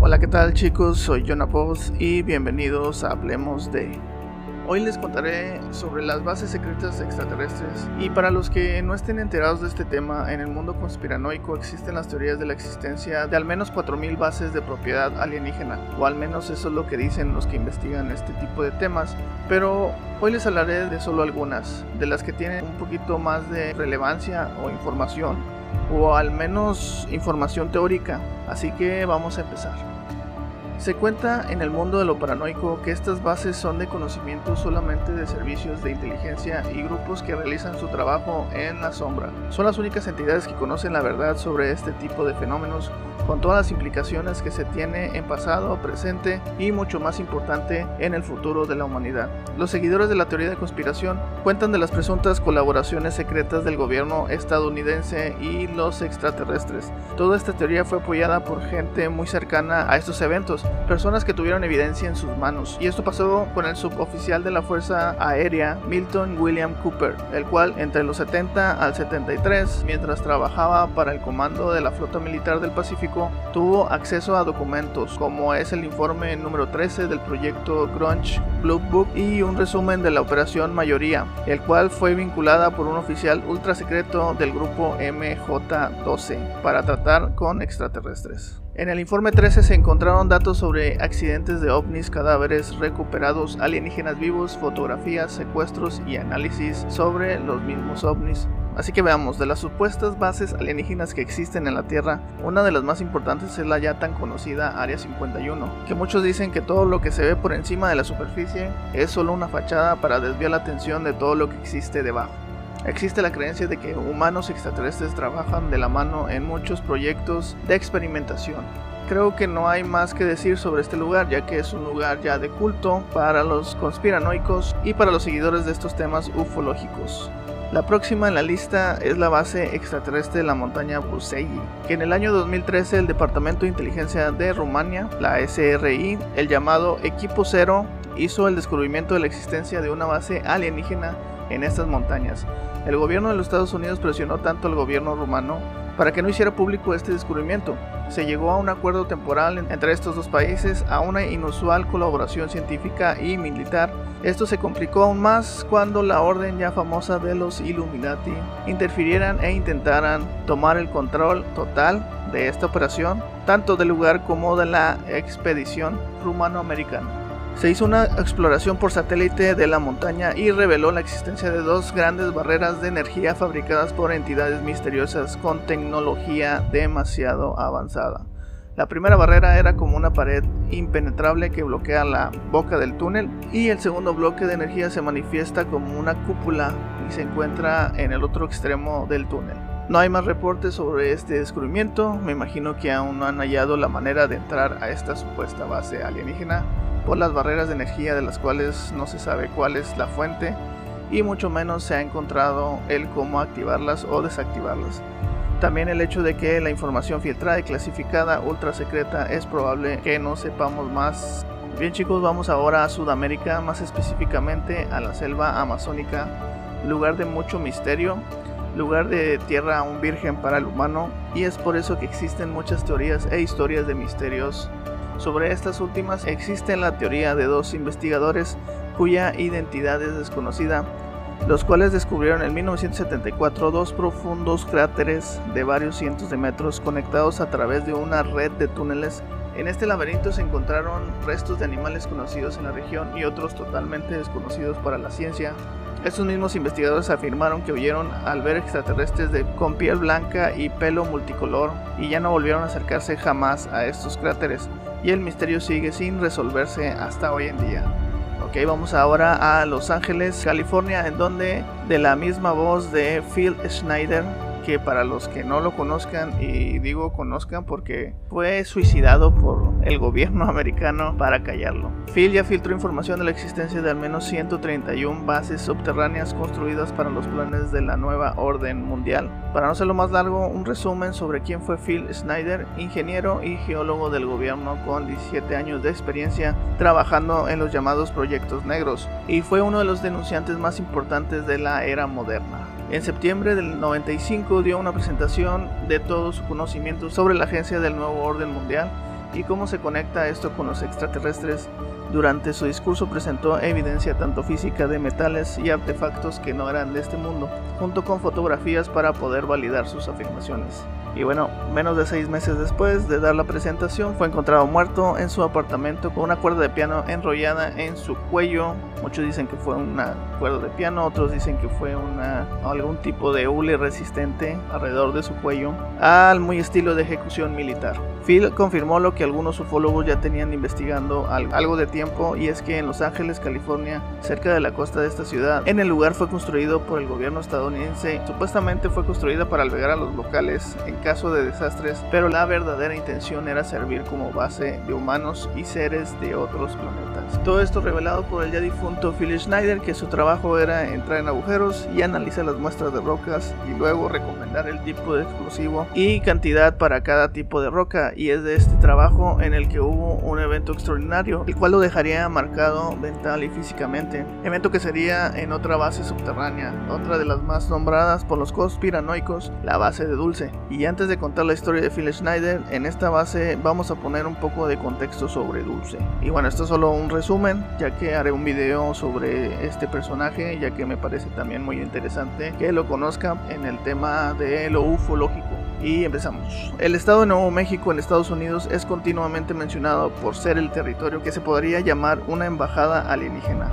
Hola, ¿qué tal chicos? Soy Jonah Post y bienvenidos a Hablemos de... Hoy les contaré sobre las bases secretas extraterrestres. Y para los que no estén enterados de este tema, en el mundo conspiranoico existen las teorías de la existencia de al menos 4.000 bases de propiedad alienígena, o al menos eso es lo que dicen los que investigan este tipo de temas, pero hoy les hablaré de solo algunas, de las que tienen un poquito más de relevancia o información, o al menos información teórica, así que vamos a empezar. Se cuenta en el mundo de lo paranoico que estas bases son de conocimiento solamente de servicios de inteligencia y grupos que realizan su trabajo en la sombra. Son las únicas entidades que conocen la verdad sobre este tipo de fenómenos con todas las implicaciones que se tiene en pasado, presente y mucho más importante en el futuro de la humanidad. Los seguidores de la teoría de conspiración cuentan de las presuntas colaboraciones secretas del gobierno estadounidense y los extraterrestres. Toda esta teoría fue apoyada por gente muy cercana a estos eventos, personas que tuvieron evidencia en sus manos. Y esto pasó con el suboficial de la Fuerza Aérea, Milton William Cooper, el cual entre los 70 al 73, mientras trabajaba para el comando de la Flota Militar del Pacífico, tuvo acceso a documentos como es el informe número 13 del proyecto Grunge Blue Book y un resumen de la operación Mayoría, el cual fue vinculada por un oficial ultra secreto del grupo MJ-12 para tratar con extraterrestres. En el informe 13 se encontraron datos sobre accidentes de ovnis, cadáveres recuperados, alienígenas vivos, fotografías, secuestros y análisis sobre los mismos ovnis. Así que veamos, de las supuestas bases alienígenas que existen en la Tierra, una de las más importantes es la ya tan conocida Área 51, que muchos dicen que todo lo que se ve por encima de la superficie es solo una fachada para desviar la atención de todo lo que existe debajo. Existe la creencia de que humanos extraterrestres trabajan de la mano en muchos proyectos de experimentación. Creo que no hay más que decir sobre este lugar, ya que es un lugar ya de culto para los conspiranoicos y para los seguidores de estos temas ufológicos. La próxima en la lista es la base extraterrestre de la montaña Busegi, que en el año 2013 el Departamento de Inteligencia de Rumania, la SRI, el llamado Equipo Cero, hizo el descubrimiento de la existencia de una base alienígena en estas montañas. El gobierno de los Estados Unidos presionó tanto al gobierno rumano para que no hiciera público este descubrimiento. Se llegó a un acuerdo temporal entre estos dos países, a una inusual colaboración científica y militar. Esto se complicó aún más cuando la orden ya famosa de los Illuminati interfirieran e intentaran tomar el control total de esta operación, tanto del lugar como de la expedición rumano-americana. Se hizo una exploración por satélite de la montaña y reveló la existencia de dos grandes barreras de energía fabricadas por entidades misteriosas con tecnología demasiado avanzada. La primera barrera era como una pared impenetrable que bloquea la boca del túnel y el segundo bloque de energía se manifiesta como una cúpula y se encuentra en el otro extremo del túnel. No hay más reportes sobre este descubrimiento, me imagino que aún no han hallado la manera de entrar a esta supuesta base alienígena por las barreras de energía de las cuales no se sabe cuál es la fuente y mucho menos se ha encontrado el cómo activarlas o desactivarlas. También el hecho de que la información filtrada y clasificada ultra secreta es probable que no sepamos más. Bien chicos, vamos ahora a Sudamérica, más específicamente a la selva amazónica, lugar de mucho misterio, lugar de tierra aún virgen para el humano, y es por eso que existen muchas teorías e historias de misterios sobre estas últimas existe la teoría de dos investigadores cuya identidad es desconocida, los cuales descubrieron en 1974 dos profundos cráteres de varios cientos de metros conectados a través de una red de túneles. En este laberinto se encontraron restos de animales conocidos en la región y otros totalmente desconocidos para la ciencia, estos mismos investigadores afirmaron que huyeron al ver extraterrestres de, con piel blanca y pelo multicolor y ya no volvieron a acercarse jamás a estos cráteres y el misterio sigue sin resolverse hasta hoy en día. Ok, vamos ahora a Los Ángeles, California, en donde de la misma voz de Phil Schneider, que para los que no lo conozcan, y digo conozcan porque fue suicidado por el gobierno americano para callarlo. Phil ya filtró información de la existencia de al menos 131 bases subterráneas construidas para los planes de la nueva orden mundial. Para no ser lo más largo, un resumen sobre quién fue Phil Snyder, ingeniero y geólogo del gobierno con 17 años de experiencia trabajando en los llamados proyectos negros, y fue uno de los denunciantes más importantes de la era moderna. En septiembre del 95 dio una presentación de todo su conocimiento sobre la agencia del nuevo orden mundial y cómo se conecta esto con los extraterrestres. Durante su discurso presentó evidencia tanto física de metales y artefactos que no eran de este mundo, junto con fotografías para poder validar sus afirmaciones. Y bueno, menos de seis meses después de dar la presentación, fue encontrado muerto en su apartamento con una cuerda de piano enrollada en su cuello. Muchos dicen que fue una cuerda de piano, otros dicen que fue una, algún tipo de hule resistente alrededor de su cuello, al muy estilo de ejecución militar. Phil confirmó lo que algunos ufólogos ya tenían investigando algo de tiempo y es que en Los Ángeles, California, cerca de la costa de esta ciudad, en el lugar fue construido por el gobierno estadounidense. Supuestamente fue construida para albergar a los locales en caso de desastres, pero la verdadera intención era servir como base de humanos y seres de otros planetas. Todo esto revelado por el ya difunto Phil Schneider, que su trabajo era entrar en agujeros y analizar las muestras de rocas y luego recomendar el tipo de explosivo y cantidad para cada tipo de roca y es de este trabajo en el que hubo un evento extraordinario, el cual lo dejaría marcado mental y físicamente. Evento que sería en otra base subterránea, otra de las más nombradas por los conspiranoicos, la base de Dulce. Y antes de contar la historia de Phil Schneider, en esta base vamos a poner un poco de contexto sobre Dulce. Y bueno, esto es solo un resumen, ya que haré un video sobre este personaje, ya que me parece también muy interesante que lo conozcan en el tema de lo ufológico. Y empezamos. El estado de Nuevo México en Estados Unidos es continuamente mencionado por ser el territorio que se podría llamar una embajada alienígena,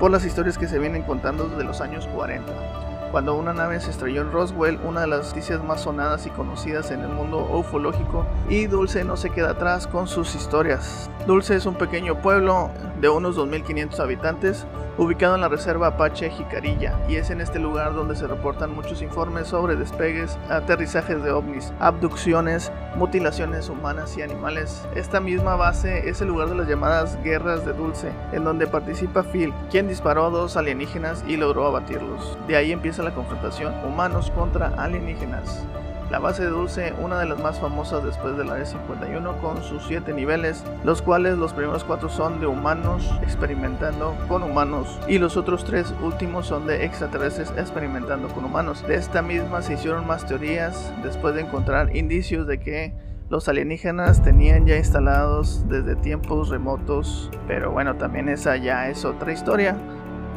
por las historias que se vienen contando desde los años 40 cuando una nave se estrelló en Roswell, una de las noticias más sonadas y conocidas en el mundo ufológico, y Dulce no se queda atrás con sus historias. Dulce es un pequeño pueblo de unos 2.500 habitantes, ubicado en la reserva Apache Jicarilla, y es en este lugar donde se reportan muchos informes sobre despegues, aterrizajes de ovnis, abducciones, mutilaciones humanas y animales. Esta misma base es el lugar de las llamadas guerras de Dulce, en donde participa Phil, quien disparó a dos alienígenas y logró abatirlos. De ahí empieza la confrontación humanos contra alienígenas. La base de Dulce, una de las más famosas después de la E51, con sus 7 niveles, los cuales los primeros 4 son de humanos experimentando con humanos y los otros 3 últimos son de extraterrestres experimentando con humanos. De esta misma se hicieron más teorías después de encontrar indicios de que los alienígenas tenían ya instalados desde tiempos remotos, pero bueno, también esa ya es otra historia.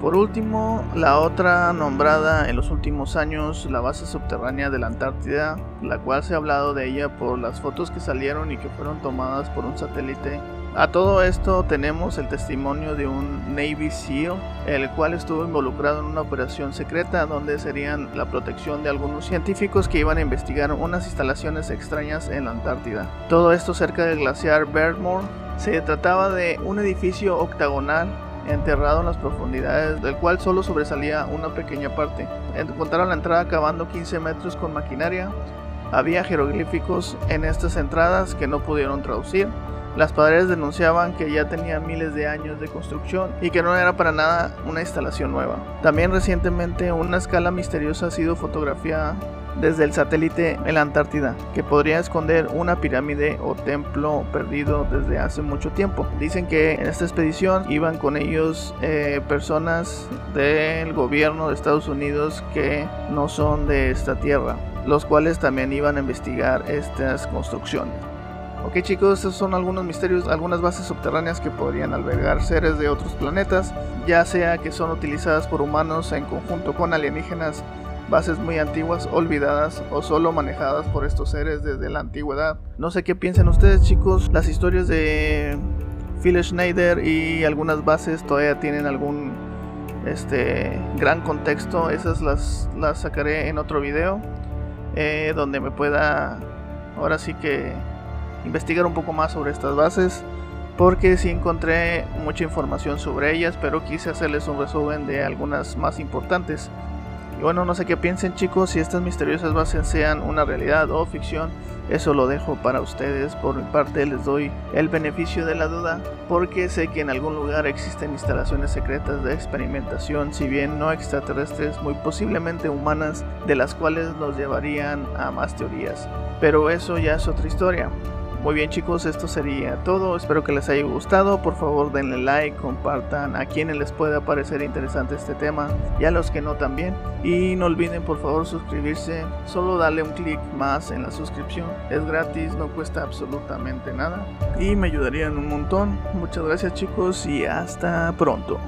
Por último, la otra nombrada en los últimos años, la base subterránea de la Antártida, la cual se ha hablado de ella por las fotos que salieron y que fueron tomadas por un satélite. A todo esto tenemos el testimonio de un Navy SEAL, el cual estuvo involucrado en una operación secreta donde serían la protección de algunos científicos que iban a investigar unas instalaciones extrañas en la Antártida. Todo esto cerca del glaciar Beardmore. Se trataba de un edificio octagonal enterrado en las profundidades, del cual solo sobresalía una pequeña parte. Encontraron la entrada cavando 15 metros con maquinaria. Había jeroglíficos en estas entradas que no pudieron traducir. Las paredes denunciaban que ya tenía miles de años de construcción y que no era para nada una instalación nueva. También recientemente una escala misteriosa ha sido fotografiada desde el satélite en la Antártida, que podría esconder una pirámide o templo perdido desde hace mucho tiempo. Dicen que en esta expedición iban con ellos eh, personas del gobierno de Estados Unidos que no son de esta tierra, los cuales también iban a investigar estas construcciones. Ok chicos, estos son algunos misterios, algunas bases subterráneas que podrían albergar seres de otros planetas, ya sea que son utilizadas por humanos en conjunto con alienígenas bases muy antiguas, olvidadas o solo manejadas por estos seres desde la antigüedad. No sé qué piensan ustedes chicos, las historias de Phil Schneider y algunas bases todavía tienen algún este gran contexto, esas las, las sacaré en otro video eh, donde me pueda ahora sí que investigar un poco más sobre estas bases porque sí encontré mucha información sobre ellas, pero quise hacerles un resumen de algunas más importantes. Y bueno, no sé qué piensen chicos, si estas misteriosas bases sean una realidad o ficción, eso lo dejo para ustedes. Por mi parte les doy el beneficio de la duda porque sé que en algún lugar existen instalaciones secretas de experimentación, si bien no extraterrestres, muy posiblemente humanas, de las cuales nos llevarían a más teorías. Pero eso ya es otra historia. Muy bien chicos, esto sería todo. Espero que les haya gustado. Por favor denle like, compartan a quienes les pueda parecer interesante este tema y a los que no también. Y no olviden por favor suscribirse. Solo dale un clic más en la suscripción. Es gratis, no cuesta absolutamente nada. Y me ayudarían un montón. Muchas gracias chicos y hasta pronto.